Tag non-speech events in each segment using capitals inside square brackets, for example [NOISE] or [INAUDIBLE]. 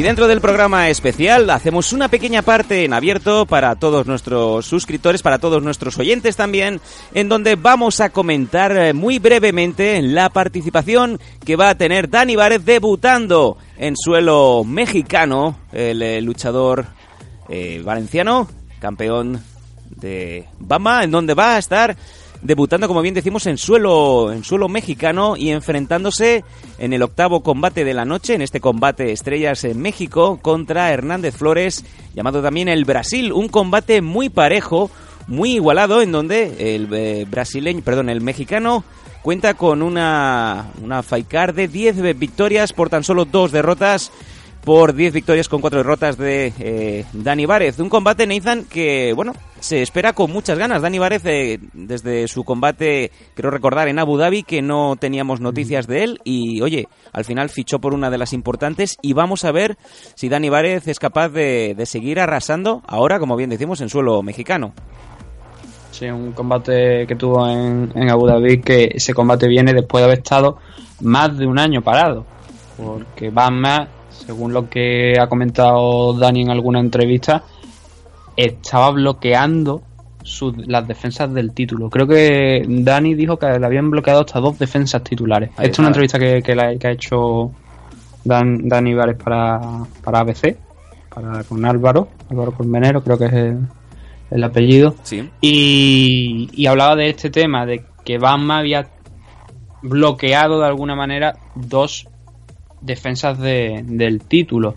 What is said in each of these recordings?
Y dentro del programa especial hacemos una pequeña parte en abierto para todos nuestros suscriptores, para todos nuestros oyentes también, en donde vamos a comentar eh, muy brevemente la participación que va a tener Dani Várez debutando en suelo mexicano, el, eh, luchador eh, valenciano, campeón de Bama, en donde va a estar debutando, como bien decimos, en suelo, en suelo mexicano y enfrentándose en el octavo combate de la noche, en este combate Estrellas en México, contra Hernández Flores, llamado también el Brasil. Un combate muy parejo, muy igualado, en donde el eh, brasileño, perdón, el mexicano cuenta con una, una card de 10 victorias por tan solo dos derrotas por 10 victorias con 4 derrotas de eh, Dani Várez. Un combate, Nathan, que, bueno, se espera con muchas ganas. Dani Várez, eh, desde su combate, creo recordar, en Abu Dhabi, que no teníamos noticias de él. Y, oye, al final fichó por una de las importantes. Y vamos a ver si Dani Várez es capaz de, seguir arrasando ahora, como bien decimos, en suelo mexicano. Sí, un combate que tuvo en, en Abu Dhabi, que ese combate viene después de haber estado más de un año parado. Porque más según lo que ha comentado Dani en alguna entrevista, estaba bloqueando las defensas del título. Creo que Dani dijo que le habían bloqueado hasta dos defensas titulares. Esta es una entrevista que, que, ha hecho Dani Vares para, para ABC, para, con Álvaro, Álvaro Colmenero, creo que es el, apellido. Y, y, hablaba de este tema, de que Bama había bloqueado de alguna manera dos defensas de, del título.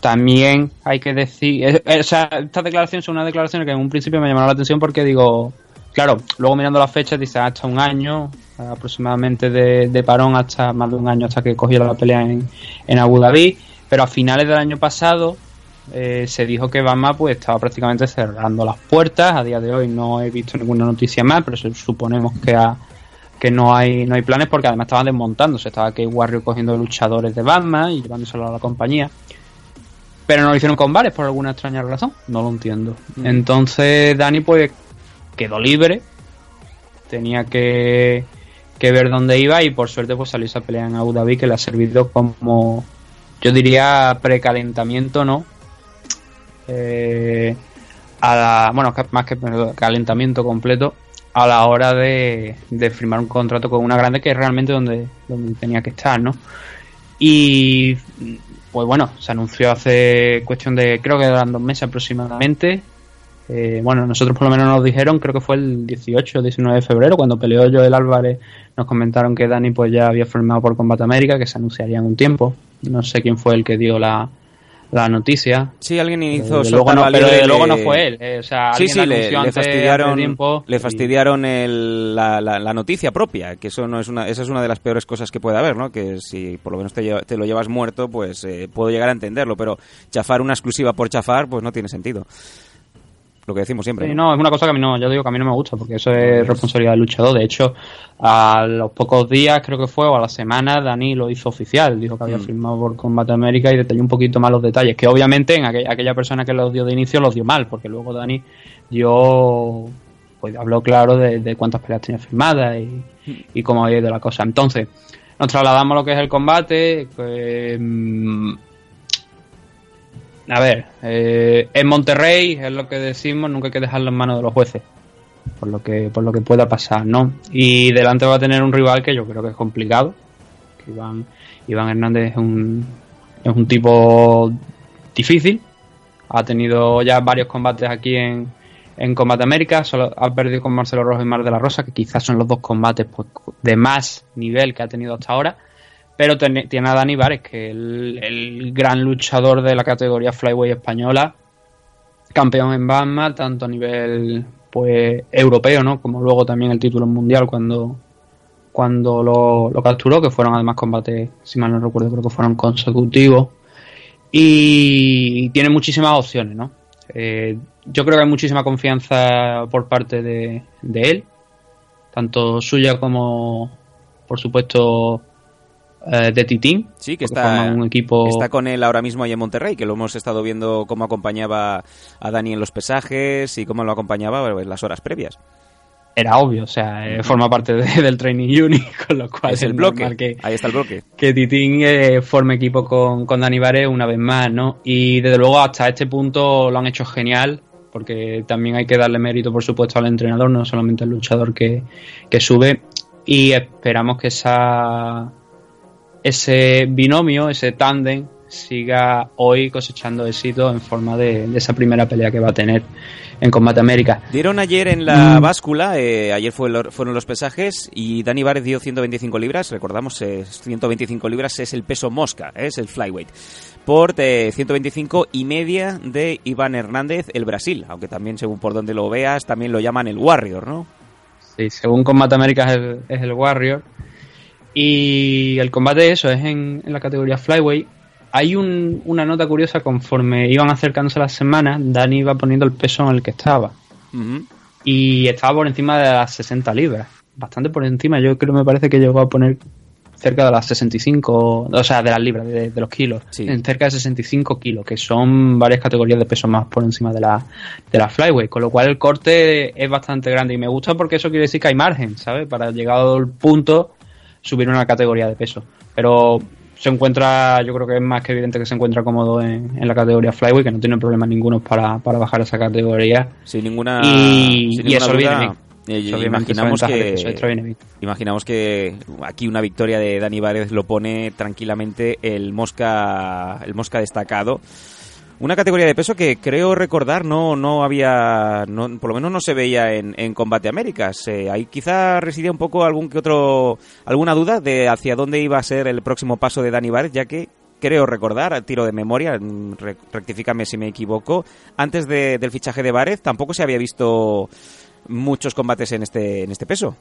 También hay que decir, o sea, estas declaraciones son una declaración que en un principio me llamaron la atención porque digo, claro, luego mirando las fechas dice hasta un año aproximadamente de, parón, hasta más de un año hasta que cogió la pelea en, en Abu Dhabi, pero a finales del año pasado eh, se dijo que Bama pues estaba prácticamente cerrando las puertas, a día de hoy no he visto ninguna noticia más, pero suponemos que ha que no hay no hay planes porque además estaban desmontándose. Estaba que Warrior cogiendo luchadores de Batman y llevándoselo a la compañía. Pero no lo hicieron con bares por alguna extraña razón. No lo entiendo. Mm. Entonces Dani pues quedó libre. Tenía que, que ver dónde iba y por suerte pues salió esa pelea en Abu Dhabi que le ha servido como yo diría precalentamiento, ¿no? Eh, a la, bueno, más que calentamiento completo a la hora de, firmar un contrato con una grande que es realmente donde, donde tenía que estar, ¿no? Y pues bueno, se anunció hace cuestión de, creo que eran dos meses aproximadamente. Eh, bueno, nosotros por lo menos nos dijeron, creo que fue el 18 o 19 de febrero, cuando peleó Joel Álvarez, nos comentaron que Dani pues ya había firmado por Combate América, que se anunciaría en un tiempo. No sé quién fue el que dio la, la noticia. Sí, alguien hizo eh, luego no, pero luego no fue él. Eh, o sea, sí, sí, le, fastidiaron, le fastidiaron el, la, la, noticia propia, que eso no es una, esa es una de las peores cosas que puede haber, ¿no? Que si por lo menos te, te lo llevas muerto, pues eh, puedo llegar a entenderlo, pero chafar una exclusiva por chafar, pues no tiene sentido lo que decimos siempre. ¿no? es una cosa que a mí no, yo digo que a mí no me gusta, porque eso es responsabilidad del luchador. De hecho, a los pocos días, creo que fue, o a la semana, Dani lo hizo oficial. Dijo que había mm. firmado por Combate América y detalló un poquito más los detalles. Que obviamente en aquella, persona que los dio de inicio los dio mal, porque luego Dani dio. Pues habló claro de, cuántas peleas tenía firmadas y, mm. y cómo había ido la cosa. Entonces, nos trasladamos a lo que es el combate. Pues, a ver, eh, en Monterrey es lo que decimos, nunca hay que dejarlo en manos de los jueces, por lo que por lo que pueda pasar, ¿no? Y delante va a tener un rival que yo creo que es complicado. Que Iván, Iván Hernández es un, es un tipo difícil. Ha tenido ya varios combates aquí en, en Combate América. Solo ha perdido con Marcelo Rojo y Mar de la Rosa, que quizás son los dos combates pues, de más nivel que ha tenido hasta ahora pero tiene a Dani Vares, que es el, gran luchador de la categoría Flyway española, campeón en Batman, tanto a nivel pues europeo, ¿no? Como luego también el título mundial cuando, cuando lo, capturó, que fueron además combates, si mal no recuerdo, creo que fueron consecutivos. Y tiene muchísimas opciones, ¿no? Eh, yo creo que hay muchísima confianza por parte de, de él, tanto suya como, por supuesto, eh, de Titín. Sí, que está, un equipo... está con él ahora mismo ahí en Monterrey, que lo hemos estado viendo cómo acompañaba a Dani en los pesajes y cómo lo acompañaba en las horas previas. era obvio, o sea, eh, forma parte del Training [LAUGHS] Unit, con lo cual es el bloque. Que, Ahí está el bloque. Que Titín eh, forme equipo con, con Dani Vares una vez más, ¿no? Y desde luego hasta este punto lo han hecho genial, porque también hay que darle mérito, por supuesto, al entrenador, no solamente al luchador que, que sube. Y esperamos que esa ese binomio, ese tándem, siga hoy cosechando éxito en forma de, esa primera pelea que va a tener en Combate América. Dieron ayer en la mm. báscula, eh, ayer fueron los pesajes y Dani Vares dio 125 libras, recordamos, 125 libras es el peso mosca, es el flyweight, por 125 y media de Iván Hernández, el Brasil, aunque también según por donde lo veas, también lo llaman el Warrior, ¿no? Sí, según Combate América es el, es el Warrior. Y el combate, eso, es en, en la categoría Flyweight hay una nota curiosa conforme iban acercándose las semanas, Dani iba poniendo el peso en el que estaba. Y estaba por encima de las 60 libras. Bastante por encima, yo creo me parece que llegó a poner cerca de las 65, o sea, de las libras, de, los kilos, en cerca de 65 kilos, que son varias categorías de peso más por encima de la, de la flyweight, con lo cual el corte es bastante grande y me gusta porque eso quiere decir que hay margen, ¿sabes? Para llegar al punto subir una categoría de peso. Pero se encuentra, yo creo que es más que evidente que se encuentra cómodo en, la categoría Flyway, que no tiene problemas ninguno para, para bajar esa categoría. Sin ninguna, y, sin eso viene imaginamos que imaginamos que aquí una victoria de Dani Várez lo pone tranquilamente el mosca el mosca destacado una categoría de peso que creo recordar no, no había, por lo menos no se veía en, en Combate Américas. Eh, ahí quizá residía un poco algún que otro, alguna duda de hacia dónde iba a ser el próximo paso de Dani Bárez, ya que creo recordar, a tiro de memoria, mm, rectifícame si me equivoco, antes del fichaje de Bárez tampoco se había visto muchos combates en este, en este peso.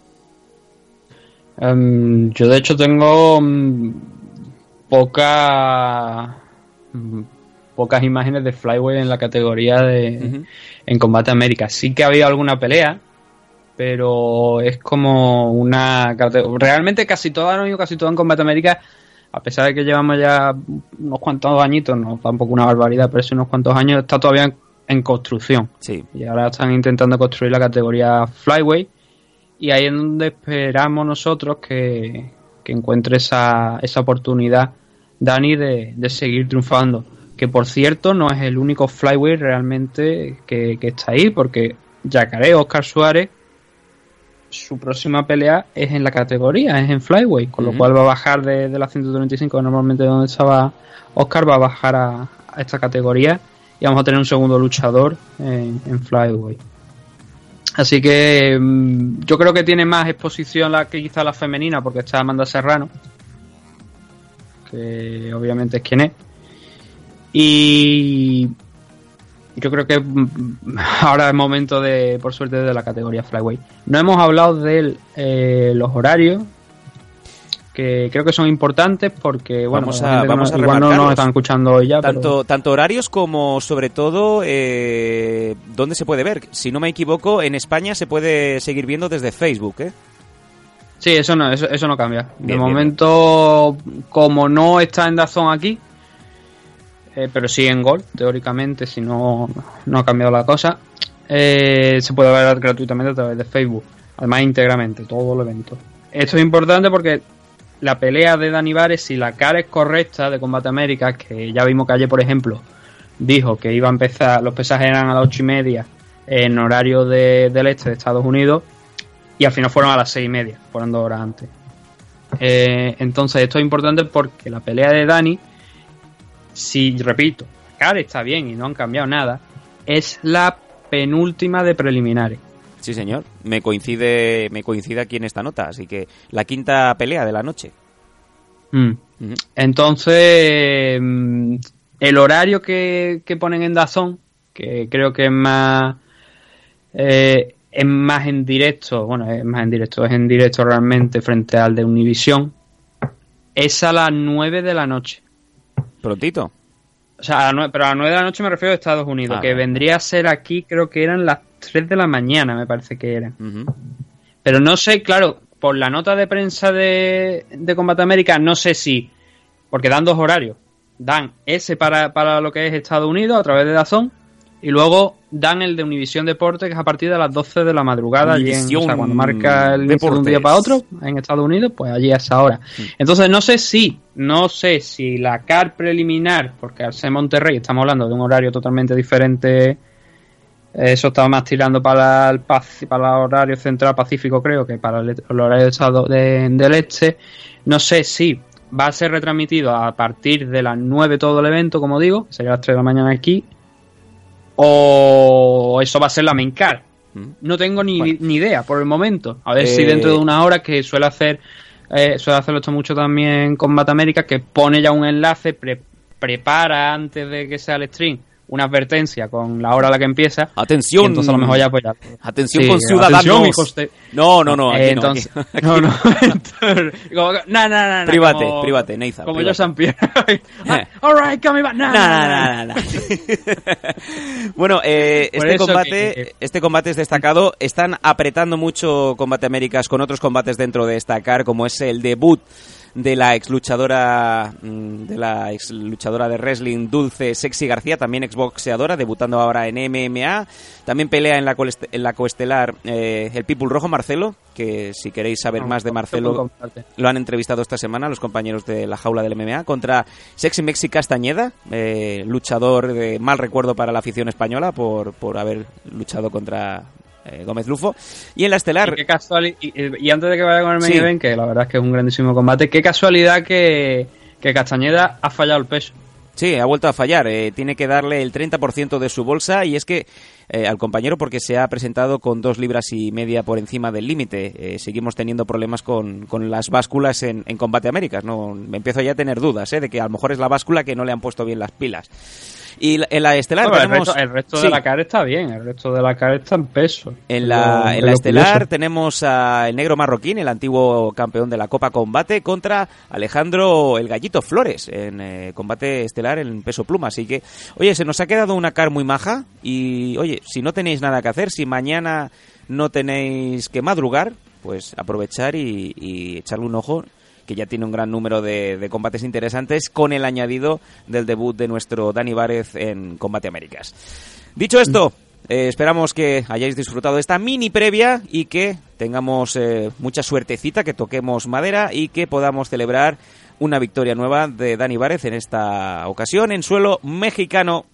Em, yo de hecho tengo mm, poca mm, pocas imágenes de Flyway en la categoría de en Combate América. Sí que había alguna pelea, pero es como una realmente casi todo han casi todo en Combate América a pesar de que llevamos ya unos cuantos añitos, no tampoco una barbaridad, pero sí unos cuantos años, está todavía en, construcción. Sí. Y ahora están intentando construir la categoría Flyway. Y ahí es donde esperamos nosotros que, que encuentre esa, esa oportunidad Dani de, de seguir triunfando que por cierto no es el único flyweight realmente que, está ahí, porque Yacaré, Oscar Suárez, su próxima pelea es en la categoría, es en flyweight, con lo cual va a bajar de, de la 135, normalmente donde estaba Oscar, va a bajar a, esta categoría y vamos a tener un segundo luchador en, en flyweight. Así que mm, yo creo que tiene más exposición la que quizá la femenina, porque está Amanda Serrano, que obviamente es quien es. Y yo creo que [LAUGHS] ahora es momento de, por suerte, de la categoría Flyway. No hemos hablado de eh, los horarios, que creo que son importantes porque, bueno, vamos a, vamos igual no nos están escuchando hoy ya. Tanto, tanto horarios como, sobre todo, eh, dónde se puede ver. Si no me equivoco, en España se puede seguir viendo desde Facebook, ¿eh? Sí, eso no, eso, eso no cambia. de momento, como no está en Dazón aquí, eh, pero sí en Gol, teóricamente, si no, no ha cambiado la cosa. Eh, se puede ver gratuitamente a través de Facebook, además íntegramente, todo el evento. Esto es importante porque la pelea de Dani Vares, si la cara es correcta de Combate América, que ya vimos que ayer, por ejemplo, dijo que iba a empezar, los pesajes eran a las ocho y media en horario de, del este de Estados Unidos, y al final fueron a las seis y media, fueron dos horas antes. Eh, entonces, esto es importante porque la pelea de Dani si, repito, cara está bien y no han cambiado nada, es la penúltima de preliminares. Sí, señor. Me coincide, me coincide aquí en esta nota, así que la quinta pelea de la noche. Mm. Entonces, mm, el horario que, ponen en Dazón, que creo que es más eh, es más en directo, bueno, es más en directo, es en directo realmente frente al de Univision, es a las 9 de la noche. Prontito. O sea, pero a las 9 de la noche me refiero a Estados Unidos, ah, que vendría a ser aquí, creo que eran las 3 de la mañana, me parece que eran. Pero no sé, claro, por la nota de prensa de, de Combate América, no sé si, porque dan dos horarios. Dan ese para, para lo que es Estados Unidos a través de Dazón y luego dan el de Univisión Deporte, que es a partir de las 12 de la madrugada, allí en, o sea, cuando marca el de un día para otro en Estados Unidos, pues allí a esa hora. Entonces no sé si, no sé si la CAR preliminar, porque al ser Monterrey estamos hablando de un horario totalmente diferente, eso estaba más tirando para el, para el horario central pacífico creo que para el, el horario de estado de- del este, no sé si va a ser retransmitido a partir de las 9 todo el evento, como digo, que sería las 3 de la mañana aquí, o eso va a ser la main card. Mm. No tengo ni, Bueno. ni idea por el momento. A ver Eh, si dentro de una hora, que suele hacer eh, suele hacerlo esto mucho también con América, que pone ya un enlace, pre- prepara antes de que sea el stream una advertencia con la hora a la que empieza. Atención. entonces a lo mejor ya pues ya. Atención Sí, con ciudadanos. atención, hijos de- No, no, no. Aquí Eh, no, entonces, [LAUGHS] aquí- no, no, entonces, como no, no, no, Private, como- private, Neiza, Como private. yo San Pierre. [LAUGHS] Alright, coming back. No, No, no, no, no, no, no. bueno, eh, este combate, que- este combate es destacado. Están apretando mucho Combate Américas con otros combates dentro de esta CAR, como es el debut de la ex luchadora de la ex luchadora de wrestling Dulce Sexy García, también exboxeadora, debutando ahora en MMA. También pelea en la, en la coestelar eh, el People Rojo Marcelo, que si queréis saber más de Marcelo, lo han entrevistado esta semana los compañeros de la jaula del MMA contra Sexy Mexi Castañeda, eh, luchador de mal recuerdo para la afición española por, por haber luchado contra eh, Gómez Lufo. Y en la estelar, Y, qué y, y antes de que vaya con el main Sí. event, que la verdad es que es un grandísimo combate, qué casualidad que, que Castañeda ha fallado el peso. Sí, ha vuelto a fallar. eh, tiene que darle el 30% de su bolsa y es que eh, al compañero porque se ha presentado con dos libras y media por encima del límite. Eh, seguimos teniendo problemas con, con las básculas en, en Combate Américas. ¿no? Me empiezo ya a tener dudas ¿eh? de que a lo mejor es la báscula que no le han puesto bien las pilas. Y en la estelar Bueno, el tenemos... resto, el resto sí. de la cara está bien, el resto de la cara está en peso. En la, lo- en es la lo estelar curioso. tenemos al negro marroquín, el antiguo campeón de la Copa Combate, contra Alejandro el Gallito Flores en combate estelar en peso pluma. Así que, oye, se nos ha quedado una car muy maja y, oye, si no tenéis nada que hacer, si mañana no tenéis que madrugar, pues aprovechar y, echarle un ojo que ya tiene un gran número de, de combates interesantes con el añadido del debut de nuestro Dani Várez en Combate Américas. Dicho esto, eh, esperamos que hayáis disfrutado de esta mini previa y que tengamos eh, mucha suertecita, que toquemos madera y que podamos celebrar una victoria nueva de Dani Várez en esta ocasión en suelo mexicano.